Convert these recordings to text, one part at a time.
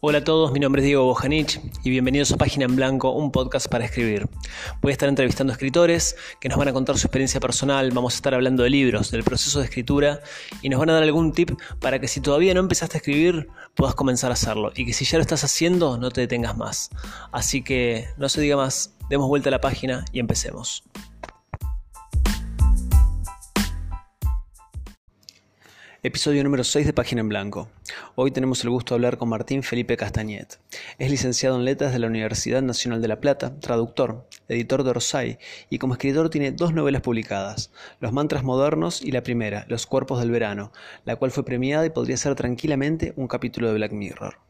Hola a todos, mi nombre es Diego Bojanich y bienvenidos a Página en Blanco, un podcast para escribir. Voy a estar entrevistando escritores que nos van a contar su experiencia personal, vamos a estar hablando de libros, del proceso de escritura y nos van a dar algún tip para que si todavía no empezaste a escribir puedas comenzar a hacerlo y que si ya lo estás haciendo no te detengas más. Así que no se diga más, demos vuelta a la página y empecemos. Episodio número 6 de Página en Blanco. Hoy tenemos el gusto de hablar con Martín Felipe Castañet. Es licenciado en Letras de la Universidad Nacional de La Plata, traductor, editor de Orsay y como escritor tiene dos novelas publicadas, Los Mantras Modernos y la primera, Los Cuerpos del Verano, la cual fue premiada y podría ser tranquilamente un capítulo de Black Mirror.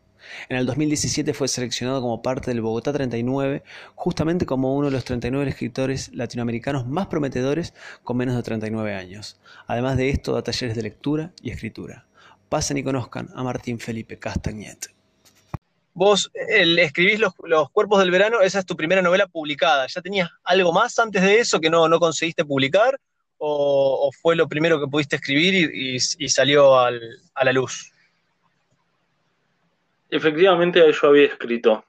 En el 2017 fue seleccionado como parte del Bogotá 39, justamente como uno de los 39 escritores latinoamericanos más prometedores con menos de 39 años. Además de esto, da talleres de lectura y escritura. Pasen y conozcan a Martín Felipe Castagnet. Vos escribís los, Cuerpos del Verano, esa es tu primera novela publicada. ¿Ya tenías algo más antes de eso que no, conseguiste publicar? O, fue lo primero que pudiste escribir y, salió a la luz? Efectivamente, yo había escrito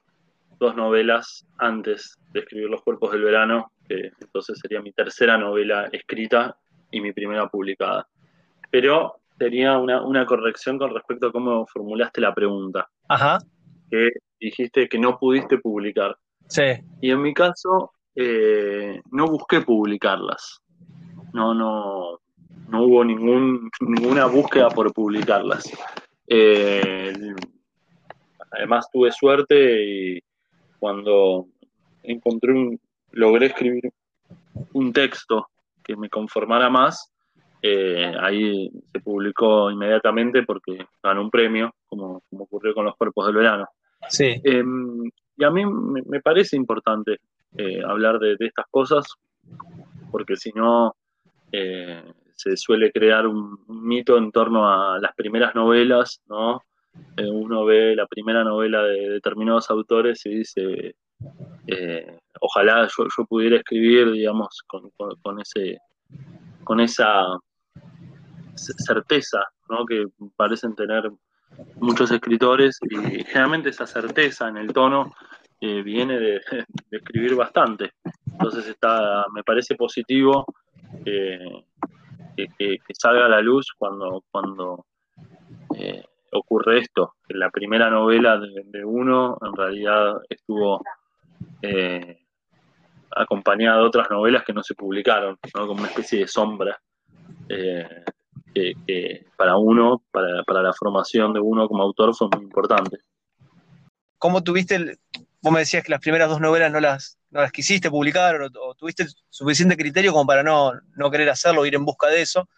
dos novelas antes de escribir Los Cuerpos del Verano, que entonces sería mi tercera novela escrita y mi primera publicada. Pero tenía una, corrección con respecto a cómo formulaste la pregunta. Ajá. Que dijiste que no pudiste publicar. Sí. Y en mi caso, eh, no busqué publicarlas. No, no, no hubo ningún, ninguna búsqueda por publicarlas. Eh, Además tuve suerte y cuando encontré un, logré escribir un texto que me conformara más, eh, ahí se publicó inmediatamente porque ganó un premio, como, ocurrió con los cuerpos del verano. Sí. Em, y a mí me, parece importante eh, hablar de, estas cosas, porque si no eh, se suele crear un, mito en torno a las primeras novelas, ¿no? Eh, uno ve la primera novela de determinados autores y dice, eh, ojalá yo, pudiera escribir, digamos, con, ese, con esa certeza ¿no? que parecen tener muchos escritores y generalmente esa certeza en el tono eh, viene de, escribir bastante. Entonces está, me parece positivo que, salga a la luz cuando, cuando ocurre esto, que la primera novela de, uno en realidad estuvo eh, acompañada de otras novelas que no se publicaron, como una especie de sombra eh, que, para uno, para, la formación de uno como autor fue muy importante. ¿Cómo tuviste, el, vos me decías que las primeras dos novelas no las, las quisiste publicar o, tuviste suficiente criterio como para no, no querer hacerlo, ir en busca de eso,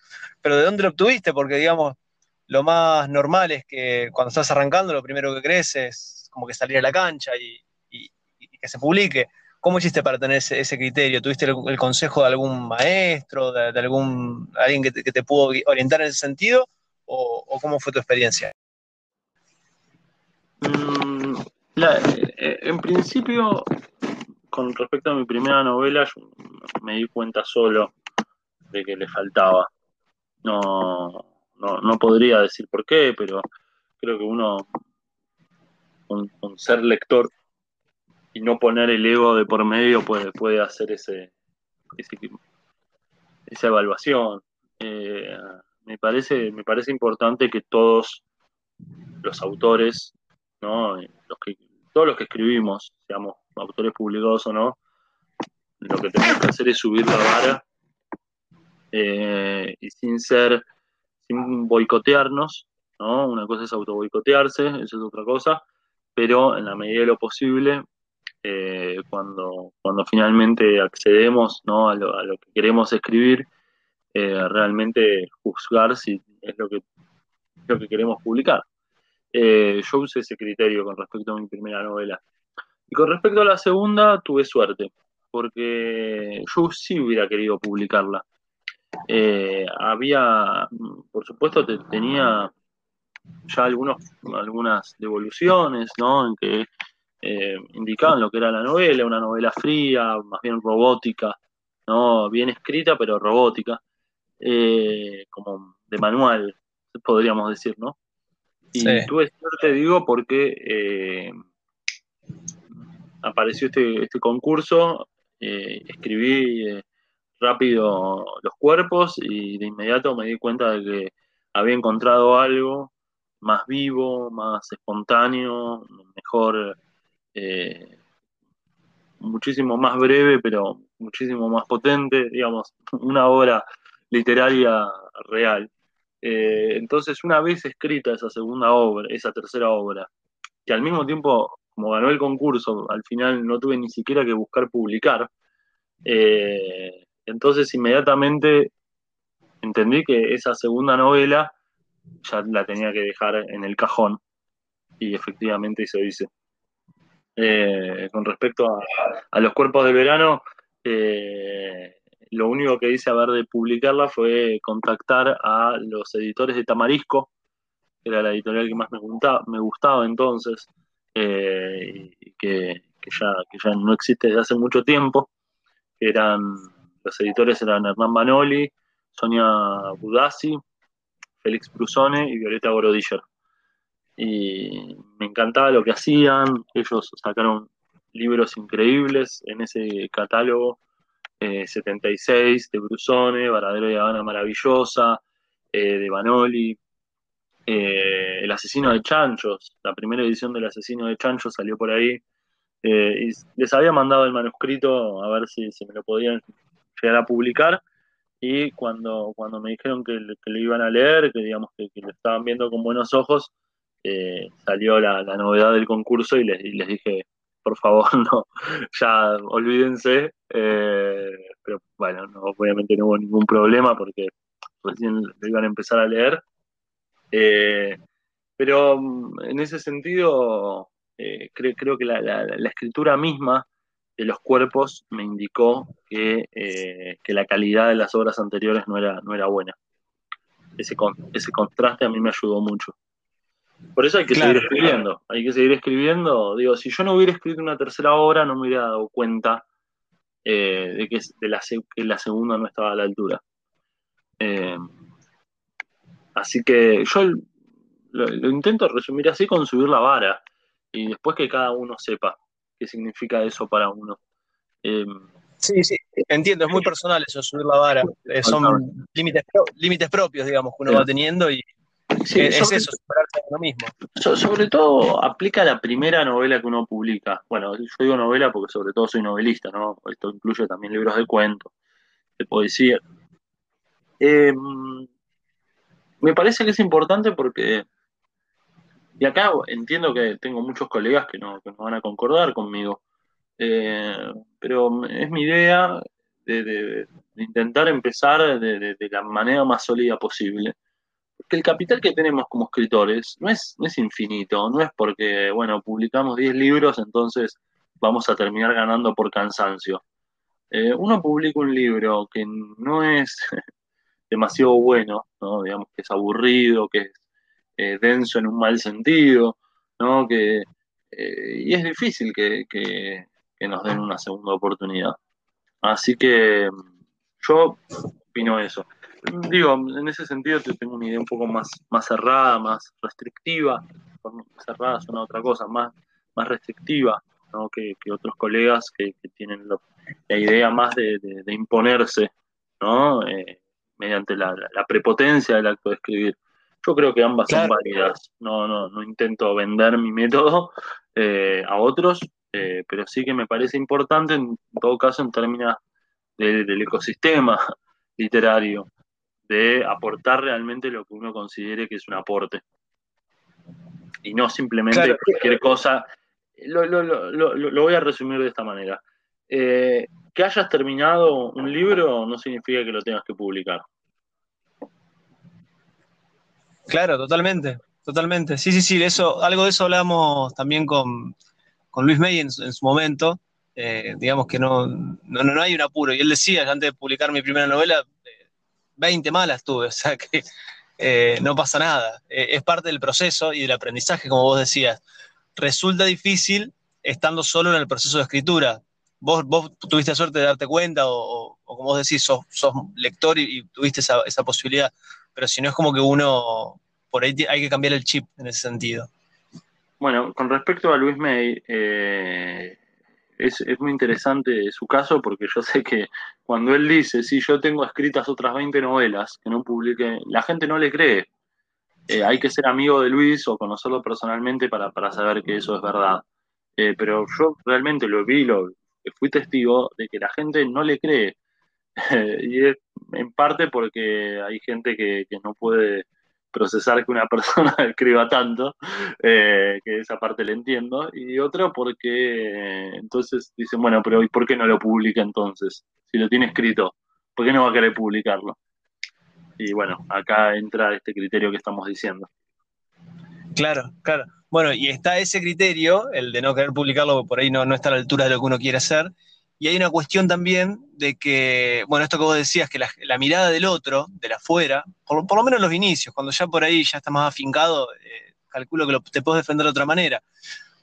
pero ¿de dónde lo obtuviste? Porque digamos, lo más normal es que cuando estás arrancando, lo primero que crees es como que salir a la cancha y, que se publique. ¿Cómo hiciste para tener ese, criterio? ¿Tuviste el, consejo de algún maestro, de, algún alguien que te, pudo orientar en ese sentido? ¿O, cómo fue tu experiencia? Mm, eh, en principio, con respecto a mi primera novela, me di cuenta solo de que le faltaba. No, no, podría decir por qué, pero creo que uno, con, ser lector y no poner el ego de por medio, puede, puede hacer ese, esa evaluación. Eh, me, parece, me parece importante que todos los autores, ¿no? los que, todos los que escribimos, seamos autores publicados o no, lo que tenemos que hacer es subir la vara eh, y sin ser sin boicotearnos, ¿no? Una cosa es auto boicotearse, eso es otra cosa, pero en la medida de lo posible, eh, cuando, cuando finalmente accedemos ¿no? a, lo, que queremos escribir, eh, realmente juzgar si es lo que, lo que queremos publicar. Eh, yo usé ese criterio con respecto a mi primera novela. Y con respecto a la segunda, tuve suerte, porque yo sí hubiera querido publicarla. Eh, había, por supuesto, tenía ya algunos, algunas devoluciones, ¿no? En que eh, indicaban lo que era la novela, una novela fría, más bien robótica, ¿no? Bien escrita, pero robótica, eh, como de manual, podríamos decir, ¿no? Y tuve suerte, digo, porque apareció este, este concurso, escribí rápido los cuerpos y de inmediato me di cuenta de que había encontrado algo más vivo, más espontáneo, mejor, muchísimo más breve, pero muchísimo más potente, digamos, una obra literaria real. Eh, entonces, una vez escrita esa segunda obra, esa tercera obra, que al mismo tiempo, como ganó el concurso, al final no tuve ni siquiera que buscar publicar, eh, entonces inmediatamente entendí que esa segunda novela ya la tenía que dejar en el cajón y efectivamente eso hice. Eh, con respecto a, los cuerpos de verano, eh, lo único que hice a ver de publicarla fue contactar a los editores de Tamarisco, que era la editorial que más me gustaba, me gustaba entonces, eh, y que, ya, ya no existe desde hace mucho tiempo. Eran, los editores eran Hernán Manoli, Sonia Budassi, Félix Brusone y Violeta Gorodiller. Y me encantaba lo que hacían, ellos sacaron libros increíbles en ese catálogo 76 eh, de Brusone, Varadero de Habana Maravillosa, eh, de Banoli, eh, El asesino de Chanchos, la primera edición del asesino de Chanchos salió por ahí. y les había mandado el manuscrito a ver si, me lo podían llegar a publicar. Y cuando, cuando me dijeron que, que lo iban a leer, que digamos que, lo estaban viendo con buenos ojos, salió la, novedad del concurso y les, y les dije, por favor, no, ya olvídense. Eh, pero bueno, obviamente no hubo ningún problema porque recién lo iban a empezar a leer. Eh, pero mm, en ese sentido, eh, creo que la, escritura misma de los cuerpos me indicó que, la calidad de las obras anteriores no era, no era buena. Ese, ese contraste a mí me ayudó mucho. Por eso hay que seguir escribiendo, hay que seguir escribiendo. Digo, si yo no hubiera escrito una tercera obra, no me hubiera dado cuenta eh, de, que, de la, que la segunda no estaba a la altura. Eh, así que yo lo, intento resumir así con subir la vara y después que cada uno sepa qué significa eso para uno. Eh, sí, sí, entiendo, es muy personal eso, subir la vara. son límites, límites propios, digamos, que uno va teniendo y Sí, es eso, superarse lo mismo. sobre todo aplica la primera novela que uno publica. Bueno, yo digo novela porque sobre todo soy novelista, ¿no? Esto incluye también libros de cuentos, de poesía. Em, me parece que es importante porque, y acá entiendo que tengo muchos colegas que no, van a concordar conmigo, eh, pero es mi idea de, intentar empezar de la manera más sólida posible que el capital que tenemos como escritores no es, es infinito, no es porque, bueno, publicamos 10 libros, entonces vamos a terminar ganando por cansancio. Eh, uno publica un libro que no es demasiado bueno, ¿no? digamos que es aburrido, que es eh, denso en un mal sentido, ¿no? que, eh, y es difícil que, que, nos den una segunda oportunidad. Así que yo opino eso digo, en ese sentido tengo una idea un poco más, más cerrada, más restrictiva, cerrada suena otra cosa, más, más restrictiva ¿no? que, otros colegas que, tienen la idea más de, imponerse ¿no? Eh, mediante la, prepotencia del acto de escribir. Yo creo que ambas son válidas, no, no, no intento vender mi método eh, a otros, eh, pero sí que me parece importante en todo caso en términos del ecosistema literario de aportar realmente lo que uno considere que es un aporte. Y no simplemente cualquier cosa. Lo, voy a resumir de esta manera. Eh, que hayas terminado un libro no significa que lo tengas que publicar. Claro, totalmente, totalmente. Sí, sí, sí, eso, algo de eso hablamos también con, Luis May en, su momento. Eh, digamos que no, no, no, hay un apuro. Y él decía antes de publicar mi primera novela, 20 malas tuve, o sea que eh, no pasa nada. Eh, es parte del proceso y del aprendizaje, como vos decías. Resulta difícil estando solo en el proceso de escritura. Vos, vos tuviste suerte de darte cuenta o, como vos decís, sos, lector y, tuviste esa, posibilidad, pero si no es como que uno por ahí hay que cambiar el chip en ese sentido. Bueno, con respecto a Luis May, eh, es, muy interesante su caso porque yo sé que cuando él dice, sí, yo tengo escritas otras 20 novelas que no publiqué, la gente no le cree. Eh, hay que ser amigo de Luis o conocerlo personalmente para, saber que eso es verdad. Eh, pero yo realmente lo vi, lo, fui testigo de que la gente no le cree. y es en parte porque hay gente que, no puede procesar que una persona escriba tanto, eh, que esa parte le entiendo, y otra porque entonces dicen, bueno, pero ¿y por qué no lo publica entonces? Si lo tiene escrito, ¿por qué no va a querer publicarlo? Y bueno, acá entra este criterio que estamos diciendo. Claro, claro. Bueno, y está ese criterio, el de no querer publicarlo, por ahí no, no está a la altura de lo que uno quiere hacer, y hay una cuestión también de que, bueno, esto que vos decías, que la, mirada del otro, de la afuera, por, lo menos en los inicios, cuando ya por ahí ya está más afincado, eh, calculo que te puedes defender de otra manera.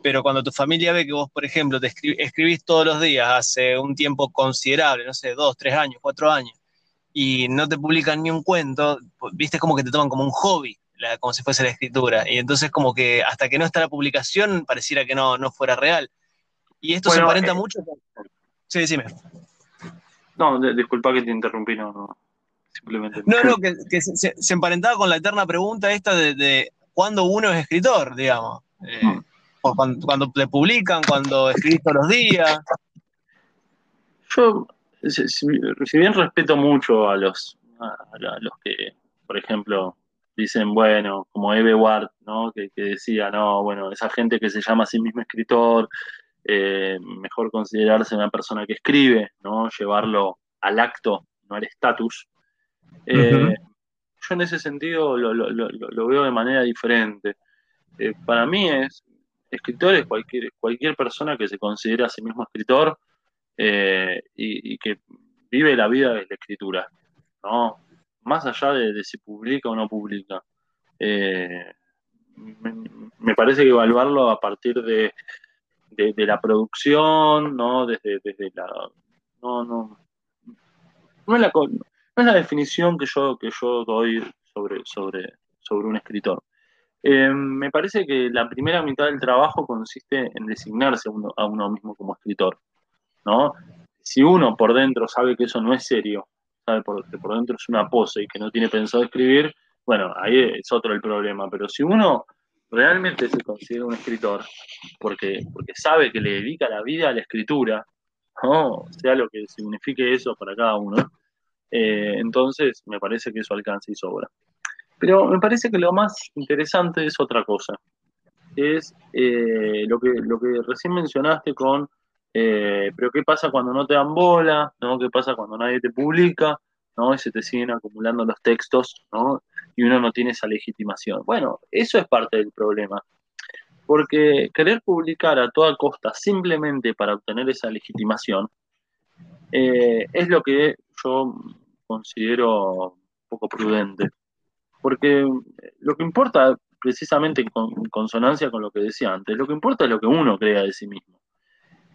Pero cuando tu familia ve que vos, por ejemplo, te escribís todos los días hace un tiempo considerable, no sé, dos, tres años, cuatro años, y no te publican ni un cuento, pues, viste como que te toman como un hobby, como si fuese la escritura. Y entonces como que hasta que no está la publicación pareciera que no, no fuera real. Y esto se aparenta eh, mucho Sí, decime. No, disculpa que te interrumpí, no, no. Simplemente. No, no, que, se, emparentaba con la eterna pregunta esta de, de cuándo uno es escritor, digamos. Eh, mm. cuando, te publican, cuando escribís todos los días. Yo, si, bien respeto mucho a los, a, los que, por ejemplo, dicen, bueno, como Eve Ward, ¿no? Que, que, decía, no, bueno, esa gente que se llama a sí mismo escritor, eh, mejor considerarse una persona que escribe, ¿no? Llevarlo al acto, no al estatus. Eh, yo en ese sentido lo, veo de manera diferente. Eh, para mí es, escritor es cualquier, cualquier persona que se considera a sí mismo escritor y, que vive la vida de la escritura, ¿no? Más allá de, si publica o no publica. me, parece que evaluarlo a partir de, de, la producción, ¿no? Desde, desde la. No, no. No es la, no es la definición que yo, que yo doy sobre, sobre, sobre un escritor. Eh, me parece que la primera mitad del trabajo consiste en designarse a uno, mismo como escritor, ¿no? Si uno por dentro sabe que eso no es serio, sabe que por dentro es una pose y que no tiene pensado escribir, bueno, ahí es otro el problema. Pero si uno realmente se considera un escritor, porque, porque sabe que le dedica la vida a la escritura, sea lo que signifique eso para cada uno, eh, entonces me parece que eso alcanza y sobra. Pero me parece que lo más interesante es otra cosa, es eh, lo, que, lo que recién mencionaste con, eh, pero ¿qué pasa cuando no te dan bola? ¿no? ¿Qué pasa cuando nadie te publica? ¿No? Y se te siguen acumulando los textos, ¿no? Y uno no tiene esa legitimación. Bueno, eso es parte del problema. Porque querer publicar a toda costa simplemente para obtener esa legitimación eh, es lo que yo considero poco prudente. Porque lo que importa, precisamente en, consonancia con lo que decía antes, lo que importa es lo que uno crea de sí mismo.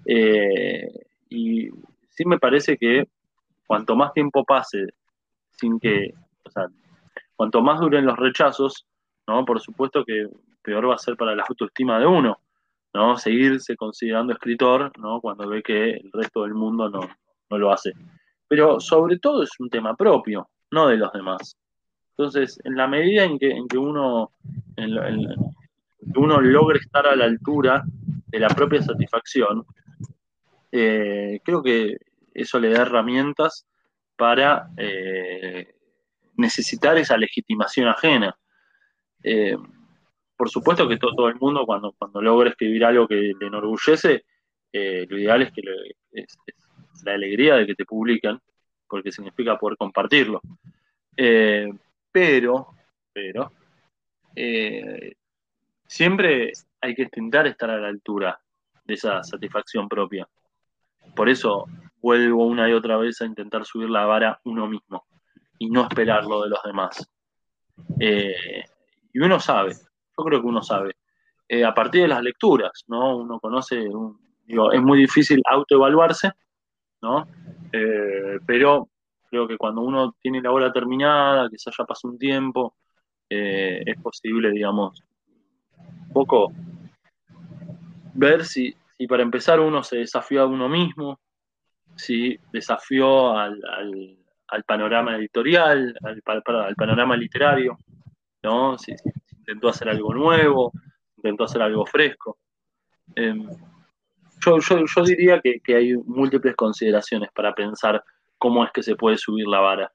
Eh, y sí me parece que cuanto más tiempo pase sin que, o sea, cuanto más duren los rechazos, ¿no? Por supuesto que peor va a ser para la autoestima de uno, ¿no? Seguirse considerando escritor, ¿no? Cuando ve que el resto del mundo no, lo hace. Pero sobre todo es un tema propio, no de los demás. Entonces, en la medida en que, en que uno, uno logre estar a la altura de la propia satisfacción, eh, creo que eso le da herramientas para eh, necesitar esa legitimación ajena. Eh, por supuesto que todo, el mundo cuando, cuando logra escribir algo que le enorgullece, eh, lo ideal es que la alegría de que te publican, porque significa poder compartirlo. pero, pero, siempre hay que intentar estar a la altura de esa satisfacción propia. Por eso vuelvo una y otra vez a intentar subir la vara uno mismo y no esperarlo de los demás. Eh, y uno sabe, yo creo que uno sabe, eh, a partir de las lecturas, ¿no? Uno conoce, digo, es muy difícil autoevaluarse, ¿no? Eh, pero creo que cuando uno tiene la obra terminada, que haya pasado un tiempo, es posible, digamos, un poco ver si, si para empezar uno se desafió a uno mismo, si desafió al, panorama editorial, al, al, panorama literario, ¿no? Si, intentó hacer algo nuevo, intentó hacer algo fresco. Em, yo, yo, diría que, hay múltiples consideraciones para pensar cómo es que se puede subir la vara,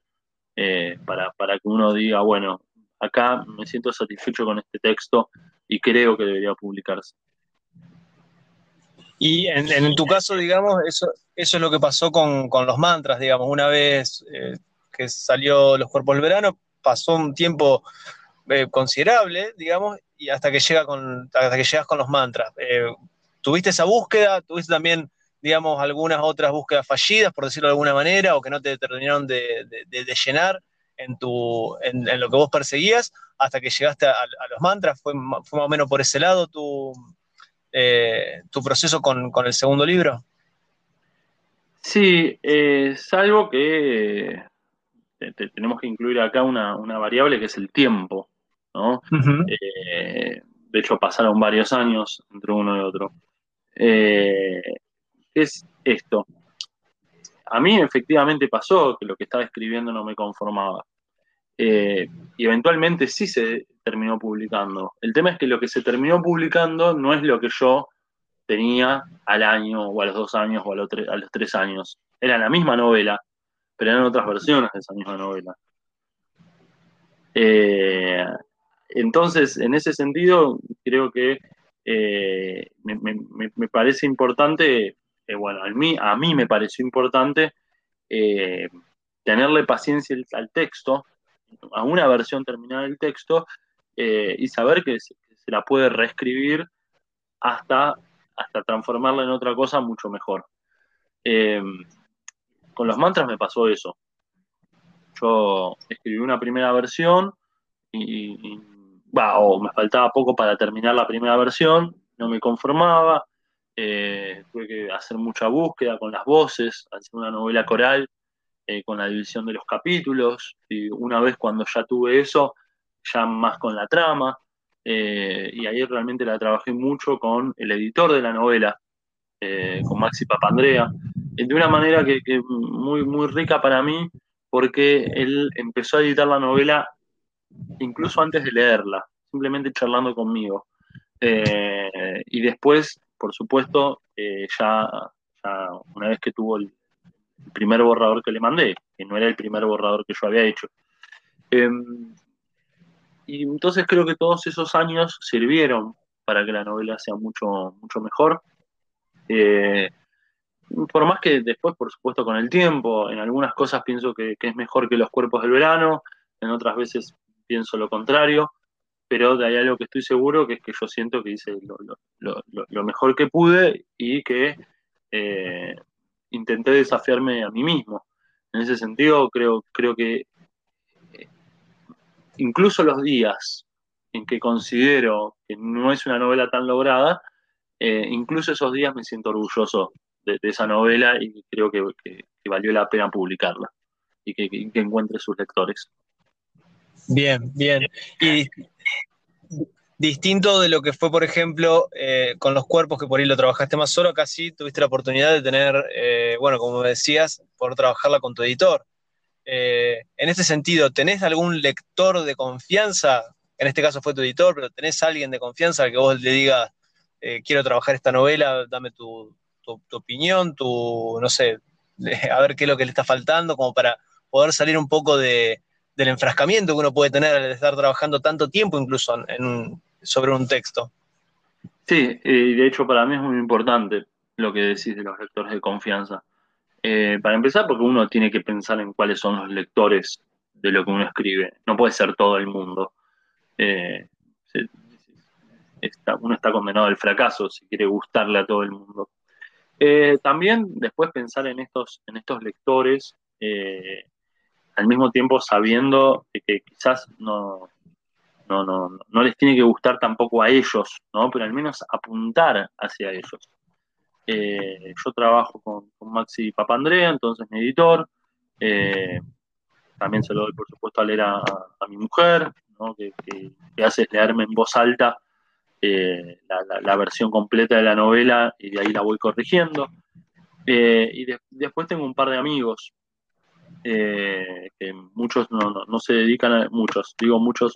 eh, para, que uno diga, bueno, acá me siento satisfecho con este texto y creo que debería publicarse. Y en, tu caso, digamos, eso, eso es lo que pasó con, los mantras, digamos, una vez eh, que salió Los Cuerpos del Verano, pasó un tiempo eh, considerable, digamos, y hasta que, llega con, hasta que llegas con los mantras. ¿Tuviste esa búsqueda? ¿Tuviste también, digamos, algunas otras búsquedas fallidas, por decirlo de alguna manera, o que no te terminaron de, llenar en, tu, en, lo que vos perseguías hasta que llegaste a, los mantras? ¿Fue, más o menos por ese lado tu, eh, tu proceso con, el segundo libro? Sí, eh, salvo que tenemos que incluir acá una, variable que es el tiempo, ¿no? Eh, de hecho, pasaron varios años entre uno y otro. Eh, es esto. A mí efectivamente pasó que lo que estaba escribiendo no me conformaba. Eh, y eventualmente sí se terminó publicando. El tema es que lo que se terminó publicando no es lo que yo tenía al año o a los dos años o a los, tres años. Era la misma novela, pero eran otras versiones de esa misma novela. Eh, entonces, en ese sentido, creo que eh, me, parece importante, eh, bueno, a mí, a mí me pareció importante tenerle paciencia al texto, a una versión terminada del texto, y saber que se, la puede reescribir hasta, hasta transformarla en otra cosa mucho mejor. con los mantras me pasó eso. Yo escribí una primera versión y o me faltaba poco para terminar la primera versión, no me conformaba, eh, tuve que hacer mucha búsqueda con las voces, hacer una novela coral eh, con la división de los capítulos, y una vez cuando ya tuve eso, ya más con la trama, eh, y ahí realmente la trabajé mucho con el editor de la novela, con Maxi Papandrea, de una manera que, muy, muy rica para mí, porque él empezó a editar la novela incluso antes de leerla, simplemente charlando conmigo. Eh, y después, por supuesto, eh, ya, una vez que tuvo el, primer borrador que le mandé, que no era el primer borrador que yo había hecho. Em, y entonces creo que todos esos años sirvieron para que la novela sea mucho, mucho mejor. Eh, por más que después, por supuesto, con el tiempo, en algunas cosas pienso que, es mejor que los cuerpos del verano, en otras veces pienso lo contrario, pero de ahí algo que estoy seguro, que es que yo siento que hice lo, mejor que pude y que eh, intenté desafiarme a mí mismo. En ese sentido, creo, creo que incluso los días en que considero que no es una novela tan lograda, eh, incluso esos días me siento orgulloso de, esa novela y creo que, valió la pena publicarla y que encuentre sus lectores. Bien, bien. Y distinto de lo que fue, por ejemplo, eh, con los cuerpos, que por ahí lo trabajaste más solo, casi tuviste la oportunidad de tener, eh, bueno, como decías, por trabajarla con tu editor. Eh, en este sentido, ¿tenés algún lector de confianza? En este caso fue tu editor, pero ¿tenés alguien de confianza al que vos le digas, quiero trabajar esta novela, dame tu, opinión, tu, no sé, a ver qué es lo que le está faltando, como para poder salir un poco de, del enfrascamiento que uno puede tener al estar trabajando tanto tiempo incluso sobre un texto. Sí, y de hecho para mí es muy importante lo que decís de los lectores de confianza. Eh, para empezar, porque uno tiene que pensar en cuáles son los lectores de lo que uno escribe. No puede ser todo el mundo. Eh, uno está condenado al fracaso si quiere gustarle a todo el mundo. Eh, también después pensar en estos, en estos lectores al mismo tiempo sabiendo que quizás no, no, no, no les tiene que gustar tampoco a ellos, ¿no? pero al menos apuntar hacia ellos. Eh, yo trabajo con, Maxi Papandrea, entonces mi editor. Eh, también se lo doy, por supuesto, a leer a, mi mujer, ¿no? que, hace es leerme en voz alta eh, la, versión completa de la novela y de ahí la voy corrigiendo. Y después tengo un par de amigos que muchos no, se dedican a muchos, digo muchos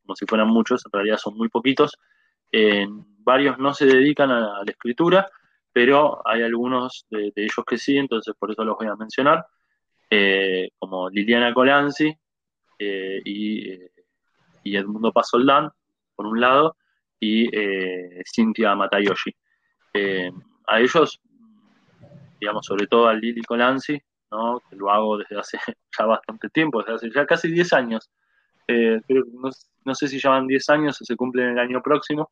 como si fueran muchos, en realidad son muy poquitos. varios no se dedican a la escritura, pero hay algunos de, ellos que sí, entonces por eso los voy a mencionar, eh, como Liliana Colanzi eh, eh, y, Edmundo Pasoldán, por un lado, y Cintia Matayoshi. a ellos, digamos, sobre todo a Lili Colanzi, ¿no? que lo hago desde hace ya bastante tiempo, desde hace ya casi 10 años. no, no, sé si ya van 10 años o se cumplen el año próximo,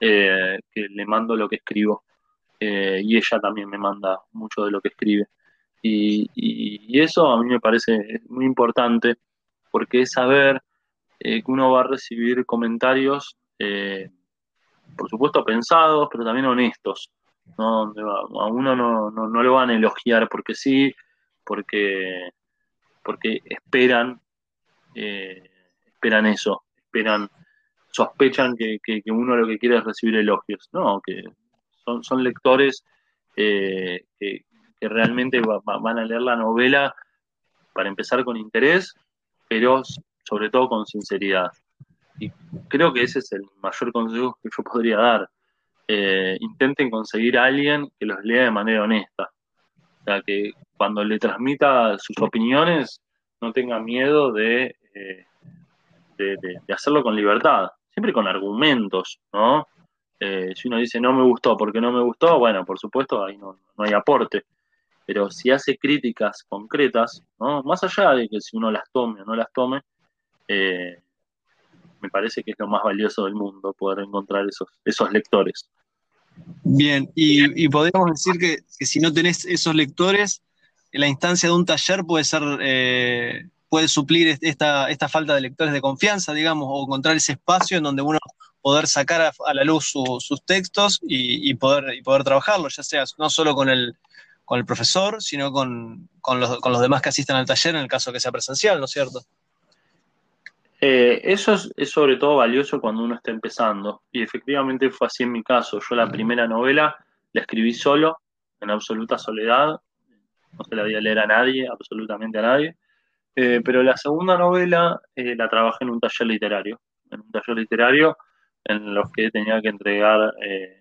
que le mando lo que escribo. Eh, y ella también me manda mucho de lo que escribe. Y, eso a mí me parece muy importante porque es saber eh, que uno va a recibir comentarios, eh, por supuesto pensados, pero también honestos. ¿no? A uno no, no, lo van a elogiar porque sí, porque, porque esperan, esperan eso, esperan, sospechan que, que, uno lo que quiere es recibir elogios. No, que son, lectores eh, que, realmente van a leer la novela para empezar con interés, pero sobre todo con sinceridad. Y creo que ese es el mayor consejo que yo podría dar. Eh, intenten conseguir a alguien que los lea de manera honesta. O sea, que cuando le transmita sus opiniones no tenga miedo de, eh, de, hacerlo con libertad, siempre con argumentos, ¿no? Eh, si uno dice no me gustó porque no me gustó, bueno, por supuesto ahí no, hay aporte. Pero si hace críticas concretas, ¿no? más allá de que si uno las tome o no las tome, eh, me parece que es lo más valioso del mundo poder encontrar esos, esos lectores. Bien, y, podemos decir que, si no tenés esos lectores, la instancia de un taller puede ser, eh, puede suplir esta, esta falta de lectores de confianza, digamos, o encontrar ese espacio en donde uno poder sacar a, la luz sus textos y, poder, y poder trabajarlos, ya sea no solo con el, con el profesor, sino con, los, demás que asistan al taller en el caso que sea presencial, ¿no es cierto? Eh, eso es, sobre todo valioso cuando uno está empezando. Y efectivamente fue así en mi caso. Yo la primera novela la escribí solo, en absoluta soledad. No se la había leer a nadie, absolutamente a nadie. Eh, pero la segunda novela eh, la trabajé en un taller literario. En un taller literario en los que tenía que entregar eh,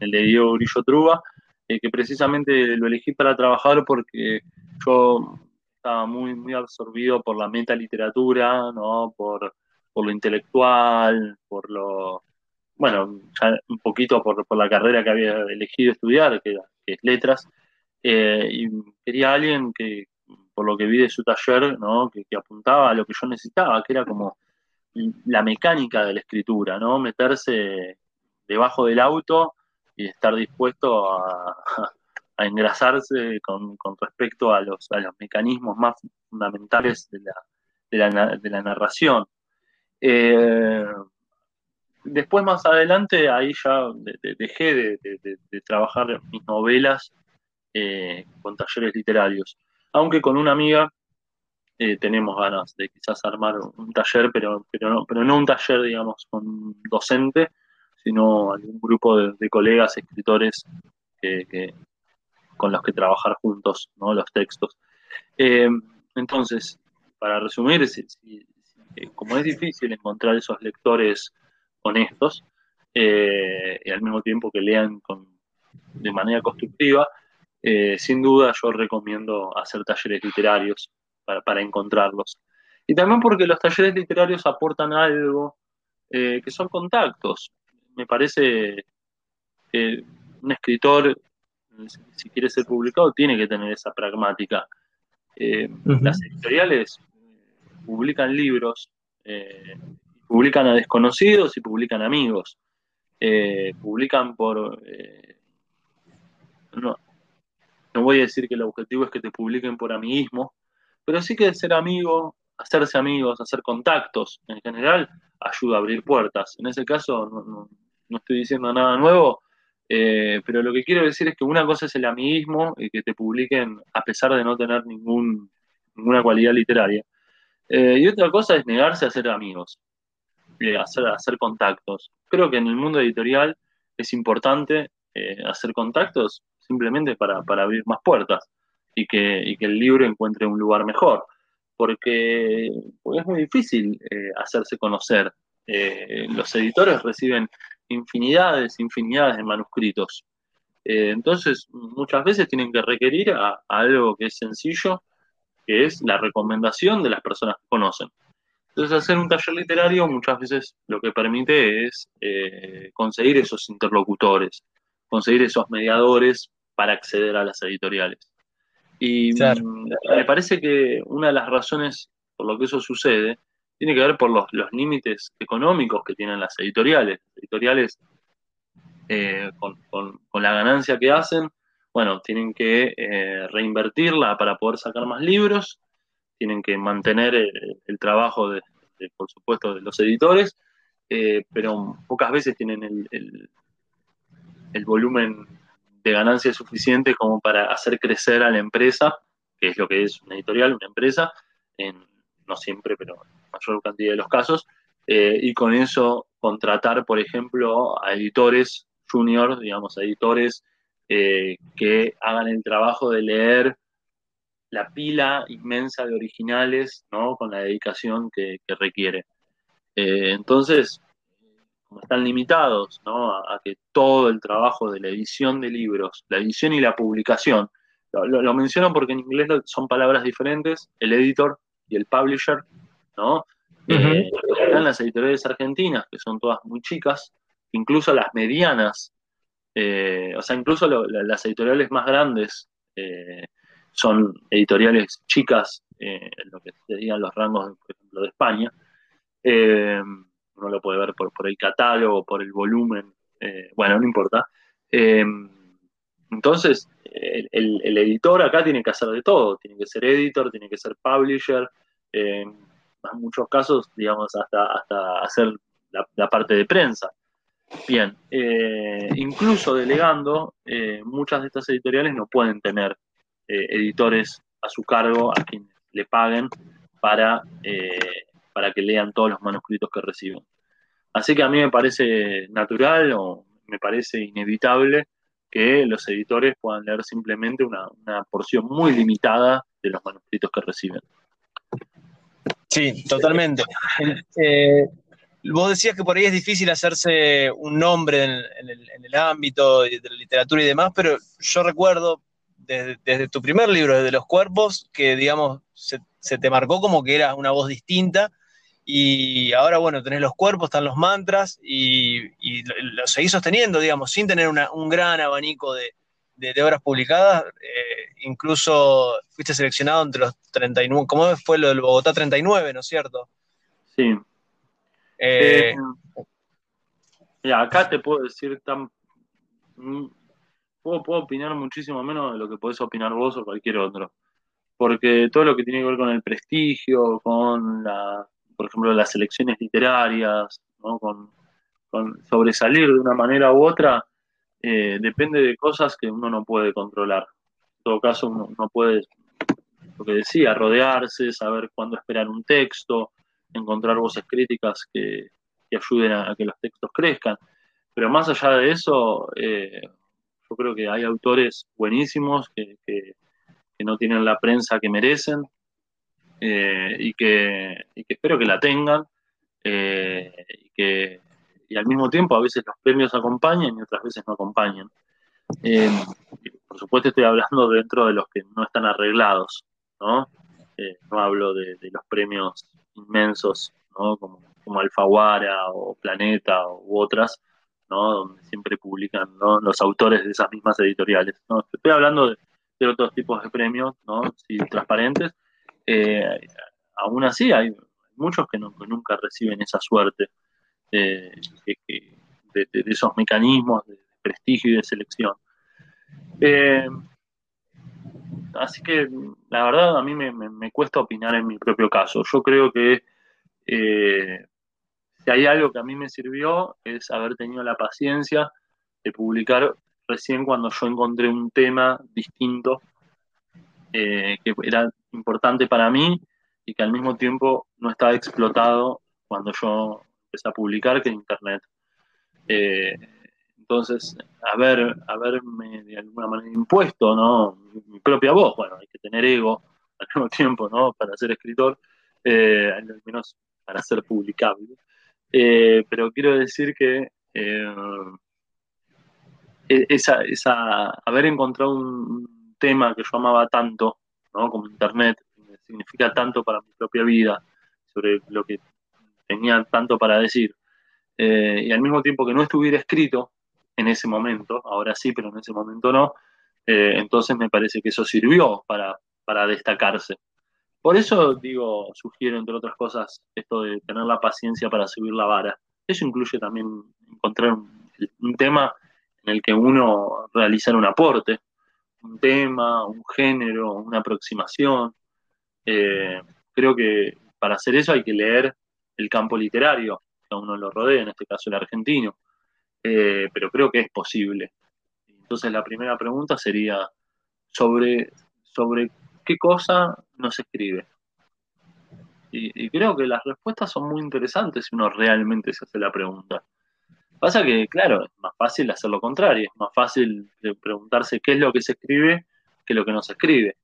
el de Diego Grillo Truba, eh, que precisamente lo elegí para trabajar porque yo estaba muy, muy absorbido por la metaliteratura, ¿no? por, por lo intelectual, por lo, bueno, ya un poquito por, por, la carrera que había elegido estudiar, que, es letras, eh, y quería alguien que, por lo que vi de su taller, ¿no? que, que apuntaba a lo que yo necesitaba, que era como la mecánica de la escritura, ¿no? Meterse debajo del auto y estar dispuesto a, engrasarse con, respecto a los, mecanismos más fundamentales de la, narración. Eh, después, más adelante, ahí ya dejé de, trabajar mis novelas eh, con talleres literarios, aunque con una amiga eh, tenemos ganas de quizás armar un taller, pero, pero, no, pero no un taller, digamos, con docente, sino algún grupo de, colegas, escritores con los que trabajar juntos ¿no? los textos. Eh, entonces, para resumir, eh, como es difícil encontrar esos lectores honestos y al mismo tiempo que lean de manera constructiva, sin duda yo recomiendo hacer talleres literarios para, encontrarlos. Y también porque los talleres literarios aportan algo eh, que son contactos. Me parece que un escritor, si quiere ser publicado, tiene que tener esa pragmática. Eh, las editoriales eh, publican libros, publican a desconocidos y publican amigos. publican por... no, no voy a decir que el objetivo es que te publiquen por amiguismo, pero sí que ser amigo, hacerse amigos, hacer contactos en general, ayuda a abrir puertas. En ese caso, no, estoy diciendo nada nuevo, eh, pero lo que quiero decir es que una cosa es el amiguismo y que te publiquen a pesar de no tener ningún, ninguna cualidad literaria. Eh, y otra cosa es negarse a ser amigos, a hacer, hacer contactos. Creo que en el mundo editorial es importante hacer contactos simplemente para, abrir más puertas y que, que, el libro encuentre un lugar mejor, porque, es muy difícil hacerse conocer. los editores reciben infinidades, infinidades de manuscritos eh, entonces, muchas veces tienen que requerir a, algo que es sencillo, que es la recomendación de las personas que conocen. Entonces, hacer un taller literario muchas veces lo que permite es eh, conseguir esos interlocutores, conseguir esos mediadores para acceder a las editoriales. Y mm, me parece que una de las razones por lo que eso sucede tiene que ver por los, los límites económicos que tienen las editoriales. editoriales eh, con, la ganancia que hacen, bueno, tienen que eh, reinvertirla para poder sacar más libros, tienen que mantener el, trabajo de, por supuesto, de los editores, eh, pero pocas veces tienen el, el, volumen de ganancia suficiente como para hacer crecer a la empresa, que es lo que es una editorial, una empresa, no siempre, pero en mayor cantidad de los casos, y con eso contratar, por ejemplo, a editores juniors, digamos, editores eh, que hagan el trabajo de leer la pila inmensa de originales, ¿no? Con la dedicación que, requiere. Eh, entonces, como están limitados, ¿no? A, que todo el trabajo de la edición de libros, la edición y la publicación, lo, menciono porque en inglés son palabras diferentes, el editor y el publisher, ¿no? Eh, están las editoriales argentinas, que son todas muy chicas, incluso las medianas, eh, o sea, incluso las editoriales más grandes eh, son editoriales chicas, eh, en lo que serían los rangos, por ejemplo, de España. Uno lo puede ver por, por el catálogo, por el volumen, bueno, no importa. entonces, el, editor acá tiene que hacer de todo, tiene que ser editor, tiene que ser publisher, en muchos casos, digamos, hasta, hasta hacer la parte de prensa. Bien, eh, incluso delegando, eh, muchas de estas editoriales no pueden tener eh, editores a su cargo a quienes le paguen para, para que lean todos los manuscritos que reciben. Así que a mí me parece natural o me parece inevitable que los editores puedan leer simplemente una, porción muy limitada de los manuscritos que reciben. Sí, totalmente. Vos decías que por ahí es difícil hacerse un nombre en, el, ámbito de la literatura y demás, pero yo recuerdo desde, tu primer libro, desde Los Cuerpos, que digamos se, te marcó como que era una voz distinta y ahora bueno, tenés los cuerpos, están los mantras y, lo seguís sosteniendo, digamos, sin tener un gran abanico de, obras publicadas. Eh, incluso fuiste seleccionado entre los 39, ¿cómo fue lo del Bogotá 39, no es cierto? Sí, eh, eh, acá te puedo decir tan. Mm, puedo, puedo opinar muchísimo menos de lo que podés opinar vos o cualquier otro. Porque todo lo que tiene que ver con el prestigio, con la, por ejemplo, las elecciones literarias, con, sobresalir de una manera u otra, eh, depende de cosas que uno no puede controlar. En todo caso, uno, uno puede, lo que decía, rodearse, saber cuándo esperar un texto, encontrar voces críticas que, ayuden a, que los textos crezcan. Pero más allá de eso, eh, yo creo que hay autores buenísimos que, no tienen la prensa que merecen eh, y, que, espero que la tengan eh, y que y al mismo tiempo a veces los premios acompañan y otras veces no acompañan. por supuesto estoy hablando dentro de los que no están arreglados, ¿no? no hablo de, de los premios inmensos, ¿no? como, como Alfaguara o Planeta u otras, ¿no? donde siempre publican los autores de esas mismas editoriales. ¿no? Estoy hablando de, otros tipos de premios, ¿no? sí, transparentes. Eh, aún así, hay muchos que, nunca reciben esa suerte de, esos mecanismos de prestigio y de selección. Eh, así que la verdad a mí me, cuesta opinar en mi propio caso. Yo creo que eh, si hay algo que a mí me sirvió es haber tenido la paciencia de publicar recién cuando yo encontré un tema distinto eh, que era importante para mí y que al mismo tiempo no estaba explotado cuando yo empecé a publicar que Internet. Eh, entonces, haber, haberme de alguna manera impuesto, ¿no? Mi propia voz, bueno, hay que tener ego al mismo tiempo, ¿no? Para ser escritor, eh, al menos para ser publicable. Eh, pero quiero decir que eh, e-, esa, esa, haber encontrado un tema que yo amaba tanto, ¿no? Como Internet, significa tanto para mi propia vida, sobre lo que tenía tanto para decir, y al mismo tiempo que no estuviera escrito, en ese momento, ahora sí, pero en ese momento no, eh, entonces me parece que eso sirvió para, para destacarse. Por eso digo, sugiero, entre otras cosas, esto de tener la paciencia para subir la vara. Eso incluye también encontrar un, tema en el que uno realizar un aporte, un tema, un género, una aproximación. Eh, creo que para hacer eso hay que leer el campo literario que a uno lo rodea, en este caso el argentino. Eh, pero creo que es posible. Entonces la primera pregunta sería sobre, sobre qué cosa no se escribe. Y, creo que las respuestas son muy interesantes si uno realmente se hace la pregunta. Pasa que, claro, es más fácil hacer lo contrario, es más fácil preguntarse qué es lo que se escribe que lo que no se escribe.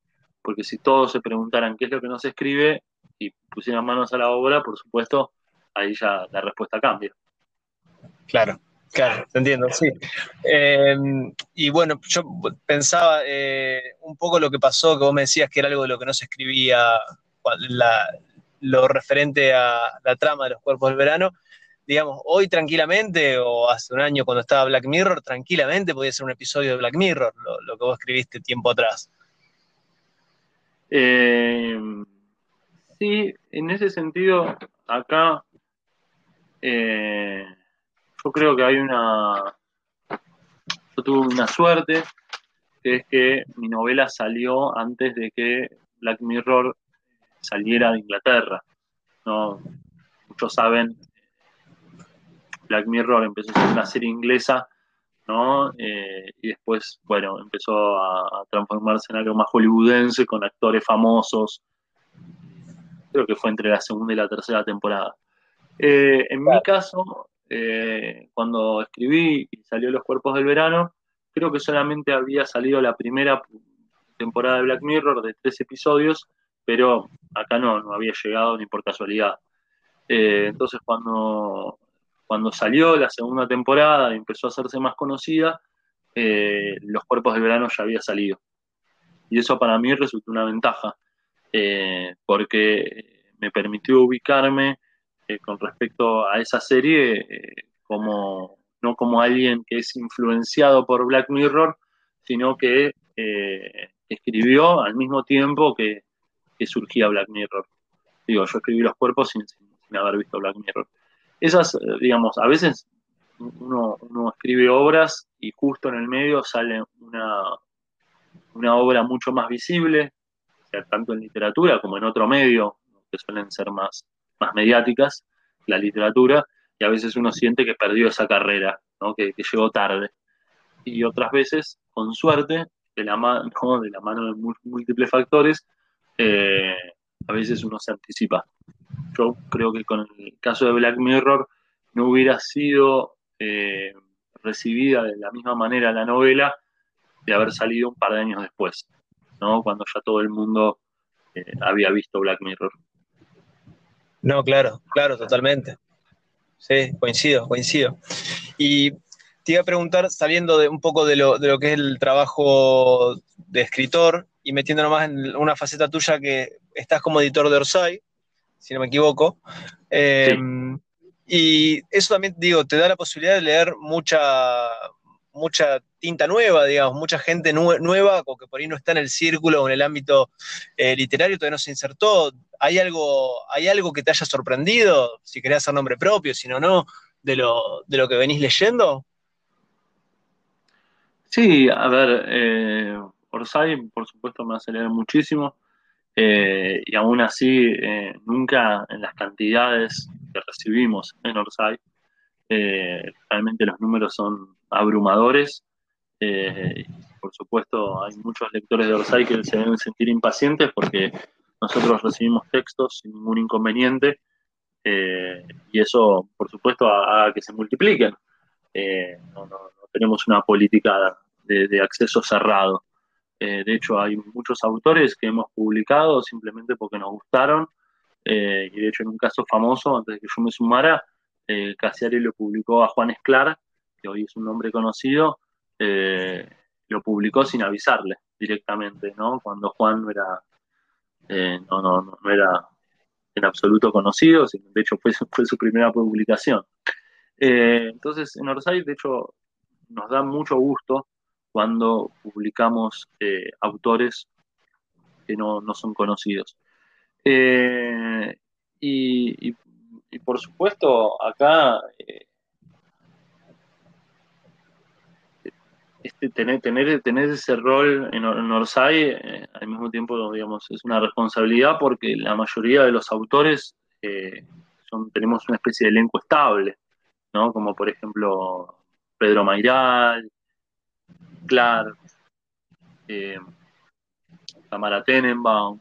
Porque si todos se preguntaran qué es lo que no se escribe y pusieran manos a la obra, por supuesto, ahí ya la respuesta cambia. Claro. Claro, te entiendo, sí. Em, y bueno, yo pensaba eh, un poco lo que pasó, que vos me decías que era algo de lo que no se escribía, lo referente a la trama de los cuerpos del verano. Digamos, hoy tranquilamente, o hace un año cuando estaba Black Mirror, tranquilamente podía ser un episodio de Black Mirror, lo, que vos escribiste tiempo atrás. Em, sí, en ese sentido, acá eh, yo creo que hay una. Yo tuve una suerte, que es que mi novela salió antes de que Black Mirror saliera de Inglaterra. ¿no? Muchos saben, Black Mirror empezó a ser una serie inglesa, ¿no? Eh, y después, bueno, empezó a, transformarse en algo más hollywoodense con actores famosos. Creo que fue entre la segunda y la tercera temporada. Eh, en mi caso, eh, cuando escribí y salió Los Cuerpos del Verano, creo que solamente había salido la primera temporada de Black Mirror de tres episodios, pero acá no, no había llegado ni por casualidad. Entonces cuando, cuando salió la segunda temporada y empezó a hacerse más conocida, eh, Los Cuerpos del Verano ya había salido. Y eso para mí resultó una ventaja, porque me permitió ubicarme eh, con respecto a esa serie eh, como no como alguien que es influenciado por Black Mirror, sino que eh, escribió al mismo tiempo que, surgía Black Mirror. Digo, yo escribí Los Cuerpos sin, haber visto Black Mirror. Esas, digamos, a veces uno, escribe obras y justo en el medio sale una, una obra mucho más visible, sea, tanto en literatura como en otro medio, que suelen ser más más mediáticas, la literatura, y a veces uno siente que perdió esa carrera, que, llegó tarde. Y otras veces, con suerte, de la, mano, de la mano de múltiples factores, eh, a veces uno se anticipa. Yo creo que con el caso de Black Mirror no hubiera sido eh, recibida de la misma manera la novela de haber salido un par de años después, ¿no? cuando ya todo el mundo eh, había visto Black Mirror. No, claro, claro, totalmente. Sí, coincido, coincido. Y te iba a preguntar, saliendo de un poco de lo, de lo que es el trabajo de escritor y metiéndonos más en una faceta tuya que estás como editor de Orsay, si no me equivoco. Em, y eso también, digo, te da la posibilidad de leer mucha, mucha tinta nueva, digamos, mucha gente nueva, que por ahí no está en el círculo o en el ámbito eh, literario, todavía no se insertó. ¿Hay algo, ¿Hay algo que te haya sorprendido, si querés hacer nombre propio, si no, no, de lo, de lo que venís leyendo? Sí, a ver, eh, Orsay, por supuesto, me hace leer muchísimo. Eh, y aún así, eh, nunca en las cantidades que recibimos en Orsay, realmente los números son abrumadores. Eh, por supuesto, hay muchos lectores de Orsay que se deben sentir impacientes porque nosotros recibimos textos sin ningún inconveniente eh, y eso, por supuesto, haga que se multipliquen. Eh, no, tenemos una política de, acceso cerrado. De hecho, hay muchos autores que hemos publicado simplemente porque nos gustaron y de hecho en un caso famoso, antes de que yo me sumara, eh, Casiari lo publicó a Juan Esclar, que hoy es un nombre conocido, lo publicó sin avisarle directamente, ¿no? Cuando Juan no era, eh, no, no, no, era en absoluto conocido, de hecho fue, fue su primera publicación. Eh, entonces, en Orsay, de hecho, nos da mucho gusto cuando publicamos eh, autores que no, son conocidos. y, por supuesto, acá este, tener, tener, tener ese rol en, Orsay eh, al mismo tiempo, digamos, es una responsabilidad porque la mayoría de los autores eh, tenemos una especie de elenco estable, ¿no? Como por ejemplo Pedro Mairal, Clark, eh, Tamara Tenenbaum,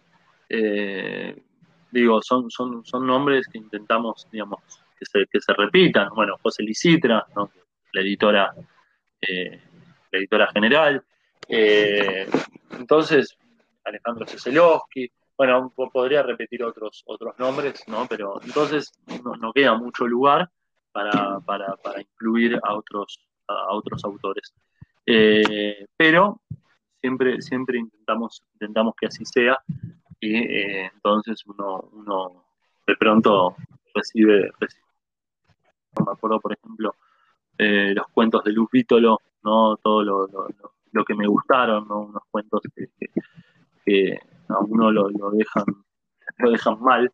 eh, digo, son, son, son nombres que intentamos, digamos, que se, que se repitan. Bueno, José Licitra, ¿no? la editora la editora general. Eh, entonces, Alejandro Ceselowski, bueno, podría repetir otros, otros nombres, ¿no? Pero entonces no, queda mucho lugar para, incluir a otros, a otros autores. Eh, pero siempre, siempre intentamos, intentamos que así sea y eh, entonces uno, de pronto recibe, recibe, me acuerdo por ejemplo los cuentos de Luz Vítolo ¿no? Todo lo, que me gustaron, ¿no? Unos cuentos que, a uno lo, dejan, lo dejan mal,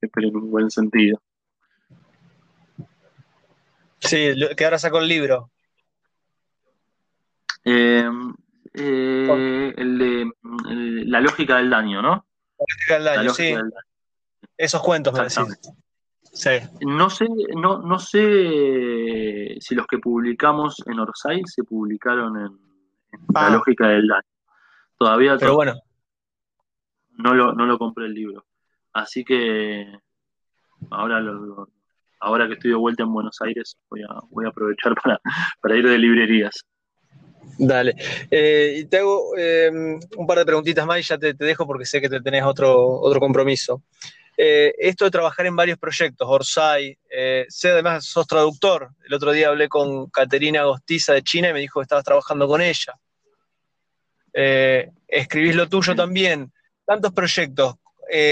pero en un buen sentido. Sí, que ahora sacó el libro. Em, eh, el de La lógica del daño, ¿no? La lógica del daño, sí. Esos cuentos, me decís. No sé, no, no sé si los que publicamos en Orsay se publicaron en, La ah. lógica del daño. Todavía Pero bueno. No lo, no lo compré el libro. Así que ahora ahora que estoy de vuelta en Buenos Aires voy a, voy a aprovechar para, ir de librerías. Dale. Eh, y te hago em, un par de preguntitas más y ya te, dejo porque sé que te tenés otro, otro compromiso. Eh, esto de trabajar en varios proyectos, Orsay, eh, sé además sos traductor. El otro día hablé con Caterina Agostiza de China y me dijo que estabas trabajando con ella. Eh, escribís lo tuyo también. Tantos proyectos.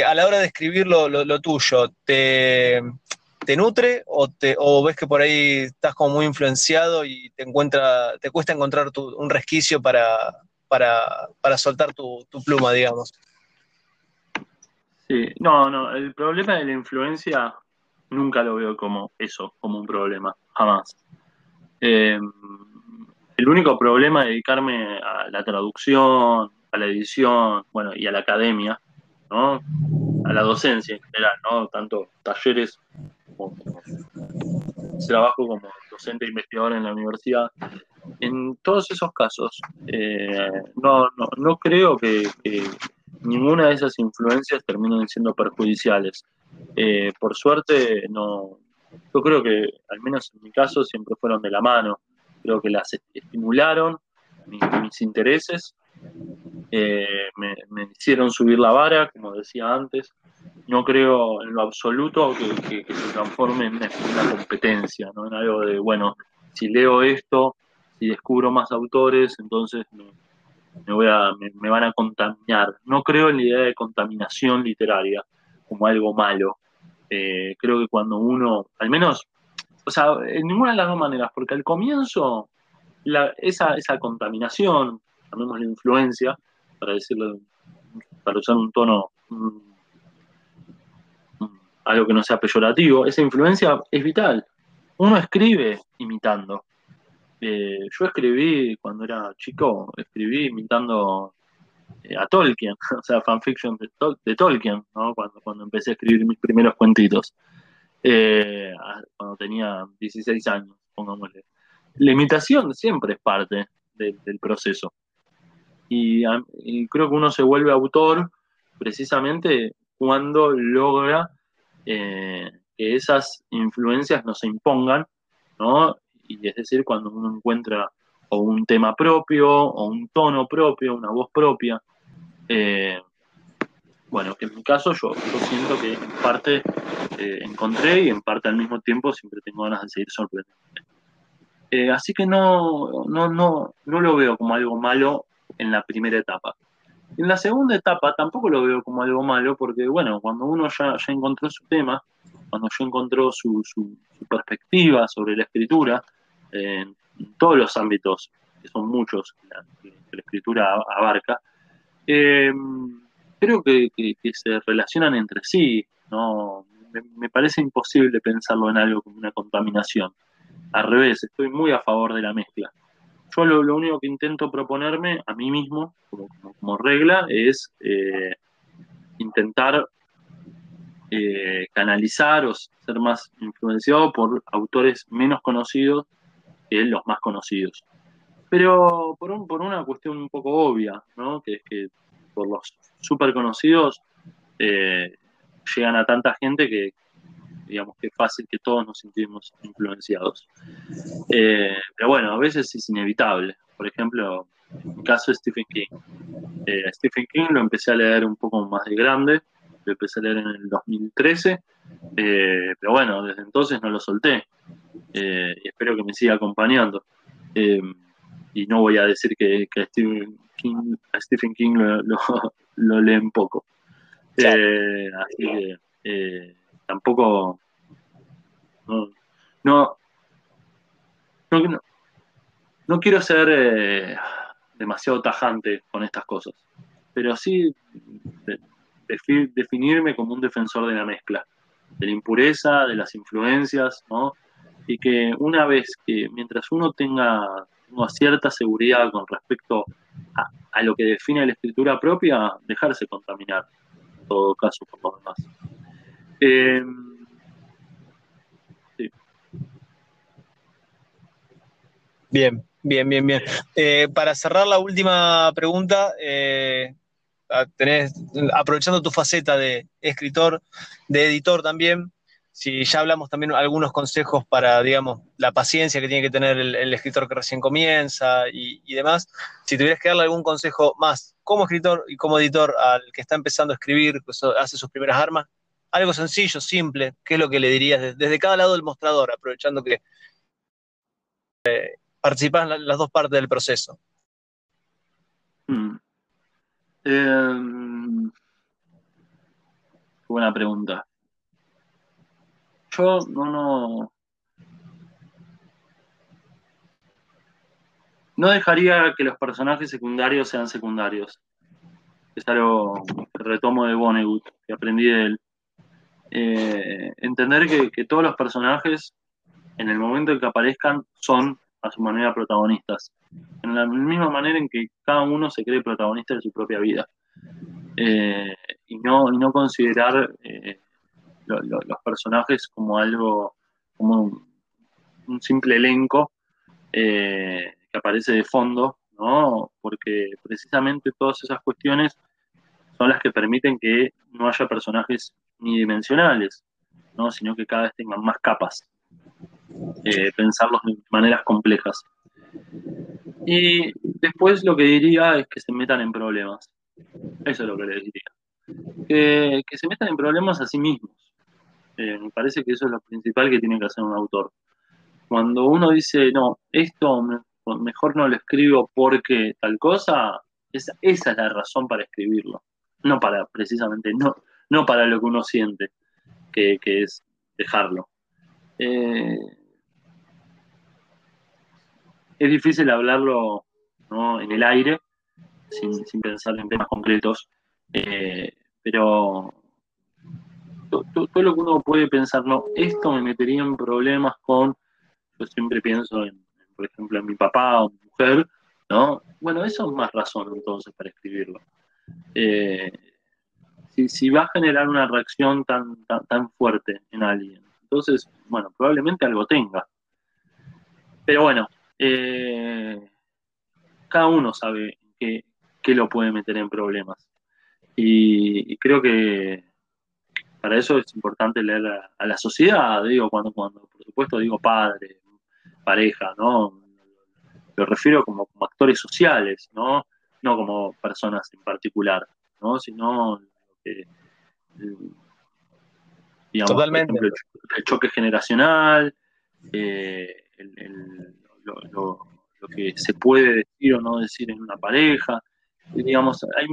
a la hora de escribir lo, tuyo, ¿te, nutre o, te, ves que por ahí estás como muy influenciado y te, encuentra, te cuesta encontrar un resquicio para, para, soltar tu pluma, digamos? Sí, no, no, el problema de la influencia nunca lo veo como eso, como un problema, jamás. Eh, el único problema es dedicarme a la traducción, a la edición, bueno, y a la academia, ¿no? A la docencia en general, ¿no? Tanto talleres trabajo como docente investigador en la universidad. En todos esos casos, eh, no, no, creo que ninguna de esas influencias terminan siendo perjudiciales. Eh, por suerte, no, yo creo que, al menos en mi caso, siempre fueron de la mano. Creo que las estimularon mis, intereses, eh, me, hicieron subir la vara, como decía antes. No creo en lo absoluto que, se transforme en una, competencia, ¿no? en algo de, bueno, si leo esto, si descubro más autores, entonces me, voy a, me, van a contaminar. No creo en la idea de contaminación literaria como algo malo. Eh, creo que cuando uno, al menos, o sea, en ninguna de las dos maneras, porque al comienzo esa, esa contaminación, la influencia, para decirlo, para usar un tono, algo que no sea peyorativo, esa influencia es vital. Uno escribe imitando. Eh, yo escribí, cuando era chico, escribí imitando eh, a Tolkien, o sea, fanfiction de, Tolkien, ¿no? cuando, cuando empecé a escribir mis primeros cuentitos, eh, cuando tenía 16 años, pongámosle. La imitación siempre es parte del proceso. Y, creo que uno se vuelve autor precisamente cuando logra que esas influencias no se impongan, ¿no? Y es decir, cuando uno encuentra o un tema propio, o un tono propio, una voz propia. bueno, que en mi caso yo, siento que en parte encontré y en parte al mismo tiempo siempre tengo ganas de seguir sorprendiendo. Eh, así que no, no, no, no lo veo como algo malo en la primera etapa. En la segunda etapa tampoco lo veo como algo malo porque, bueno, cuando uno ya, ya encontró su tema, cuando yo encontró su, su, perspectiva sobre la escritura, en todos los ámbitos, que son muchos que la, escritura abarca, eh, creo que, se relacionan entre sí. ¿no? me, parece imposible pensarlo en algo como una contaminación. Al revés, estoy muy a favor de la mezcla. Yo lo, único que intento proponerme a mí mismo, como, regla, es eh, intentar eh, canalizar o ser más influenciado por autores menos conocidos que los más conocidos. Pero por, una cuestión un poco obvia, ¿no? que es que por los súper conocidos eh, llegan a tanta gente que, digamos que es fácil que todos nos sentimos influenciados. Eh, pero bueno, a veces es inevitable. Por ejemplo, en el caso de Stephen King. Eh, Stephen King lo empecé a leer un poco más de grande, lo empecé a leer en el 2013, eh, pero bueno, desde entonces no lo solté y espero que me siga acompañando. y no voy a decir que, a Stephen King, Stephen King lo, lo, leen poco. así que tampoco no, no, no, quiero ser eh, demasiado tajante con estas cosas, pero sí definirme como un defensor de la mezcla, de la impureza, de las influencias, ¿no? Y que una vez que, mientras uno tenga, cierta seguridad con respecto a, lo que define la escritura propia, dejarse contaminar, en todo caso, por lo demás. Eh, Bien, bien, bien, bien. Eh, para cerrar la última pregunta, eh, aprovechando tu faceta de escritor, de editor también, si ya hablamos también algunos consejos para, digamos, la paciencia que tiene que tener el, escritor que recién comienza y, demás, si tuvieras que darle algún consejo más como escritor y como editor al que está empezando a escribir, pues, hace sus primeras armas, algo sencillo, simple, ¿qué es lo que le dirías desde, cada lado del mostrador, aprovechando que eh, en las dos partes del proceso? Hmm. Em, buena pregunta. Yo no, no, no dejaría que los personajes secundarios sean secundarios. Es algo que retomo de Vonnegut, que aprendí de él. Eh, entender que, todos los personajes, en el momento en que aparezcan, son a su manera protagonistas. En la misma manera en que cada uno se cree protagonista de su propia vida. Eh, y, no, no considerar eh, los personajes como algo, como un, simple elenco que aparece de fondo, ¿no? Porque precisamente todas esas cuestiones son las que permiten que no haya personajes unidimensionales, ¿no? sino que cada vez tengan más capas eh, pensarlos de maneras complejas. Y después lo que diría es que se metan en problemas. Eso es lo que les diría. Que, se metan en problemas a sí mismos. Eh, me parece que eso es lo principal que tiene que hacer un autor. Cuando uno dice, no, esto mejor no lo escribo porque tal cosa, esa es la razón para escribirlo. No para, precisamente, no, no para lo que uno siente, que, que es dejarlo. Eh, es difícil hablarlo en el aire, sin, pensar en temas concretos, eh, pero todo, lo que uno puede pensar, no, esto me metería en problemas con, yo siempre pienso en, por ejemplo, en mi papá o mi mujer, ¿no? Bueno, eso es más razón entonces para escribirlo. Eh, si, va a generar una reacción tan, tan fuerte en alguien, entonces, bueno, probablemente algo tenga. Pero bueno, eh, cada uno sabe que, lo puede meter en problemas. Y, creo que para eso es importante leer a, la sociedad, digo, cuando, cuando, por supuesto, digo padre, pareja, ¿no? Lo refiero como, como actores sociales, ¿no? No como personas en particular, ¿no? Sino que, digamos, Totalmente. el, choque generacional, eh, lo, que se puede decir o no decir en una pareja. digamos, hay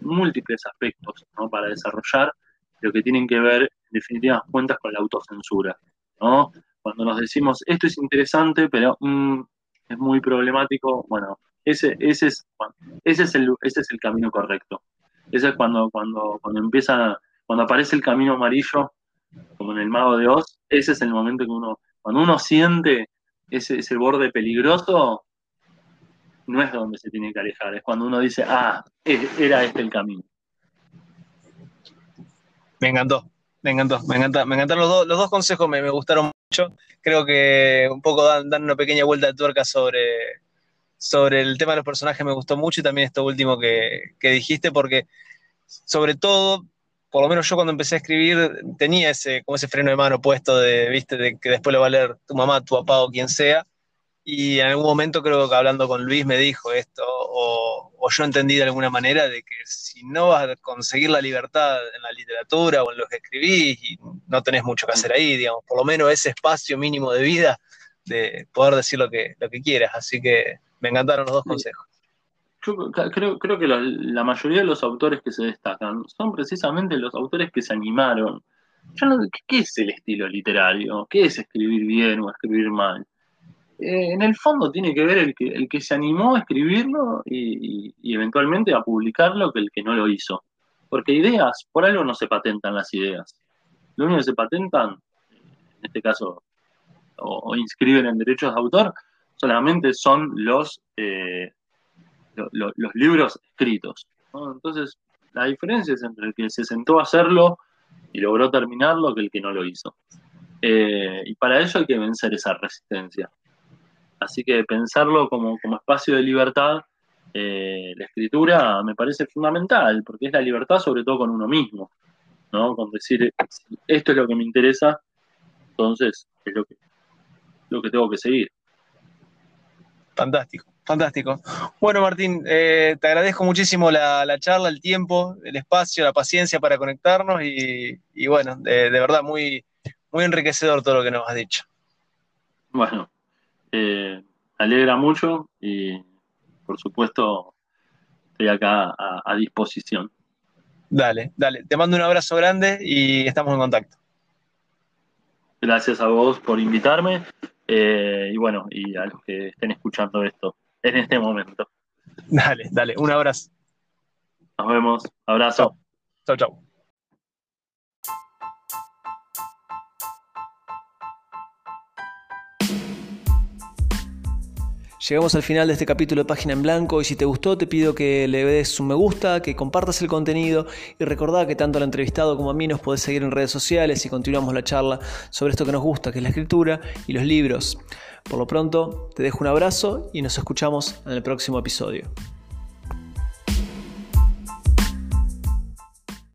múltiples aspectos para desarrollar lo que tienen que ver, en definitivas cuentas, con la autocensura. ¿no? Cuando nos decimos, esto es interesante, pero mm, es muy problemático, bueno, ese, ese, es, ese, es el, ese es el camino correcto. Ese es cuando, cuando, cuando empieza, cuando aparece el camino amarillo, como en el Mago de Oz, ese es el momento que uno, cuando uno siente ese, ese borde peligroso, no es donde se tiene que alejar, es cuando uno dice, ah, era este el camino. Me encantó, me encantó, me encanta, me encantaron los dos, los dos consejos, me, gustaron mucho. Creo que un poco dan, dan, una pequeña vuelta de tuerca sobre, sobre el tema de los personajes, me gustó mucho y también esto último que, que dijiste, porque sobre todo por lo menos yo cuando empecé a escribir tenía ese, como ese freno de mano puesto de, viste, de que después lo va a leer tu mamá, tu papá o quien sea. Y en algún momento creo que hablando con Luis me dijo esto, o, yo entendí de alguna manera de que si no vas a conseguir la libertad en la literatura o en lo que escribís, y no tenés mucho que hacer ahí, digamos, por lo menos ese espacio mínimo de vida de poder decir lo que, lo que quieras. Así que me encantaron los dos consejos creo, creo que la, mayoría de los autores que se destacan son precisamente los autores que se animaron. ¿qué, es el estilo literario? ¿Qué es escribir bien o escribir mal? Eh, en el fondo tiene que ver el que, el que se animó a escribirlo y, eventualmente a publicarlo que el que no lo hizo. Porque ideas, por algo no se patentan las ideas. Lo único que se patentan, en este caso, o, inscriben en derechos de autor, solamente son los eh, los libros escritos. Entonces, la diferencia es entre el que se sentó a hacerlo y logró terminarlo que el que no lo hizo. Eh, y para ello hay que vencer esa resistencia. Así que pensarlo como, espacio de libertad, eh, la escritura me parece fundamental, porque es la libertad sobre todo con uno mismo, ¿no? Con decir, esto es lo que me interesa, entonces es lo que, lo que tengo que seguir. Fantástico. Fantástico. Bueno, Martín, eh, te agradezco muchísimo la, charla, el tiempo, el espacio, la paciencia para conectarnos y, bueno, de, verdad muy, muy enriquecedor todo lo que nos has dicho. Bueno, eh, alegra mucho y por supuesto estoy acá a, disposición. Dale, dale. Te mando un abrazo grande y estamos en contacto. Gracias a vos por invitarme eh, y bueno, y a los que estén escuchando esto en este momento. Dale, dale, un abrazo. Nos vemos, abrazo. Chao, chao. Llegamos al final de este capítulo de Página en Blanco y si te gustó te pido que le des un me gusta, que compartas el contenido y recordá que tanto al entrevistado como a mí nos podés seguir en redes sociales y continuamos la charla sobre esto que nos gusta, que es la escritura y los libros. Por lo pronto, te dejo un abrazo y nos escuchamos en el próximo episodio.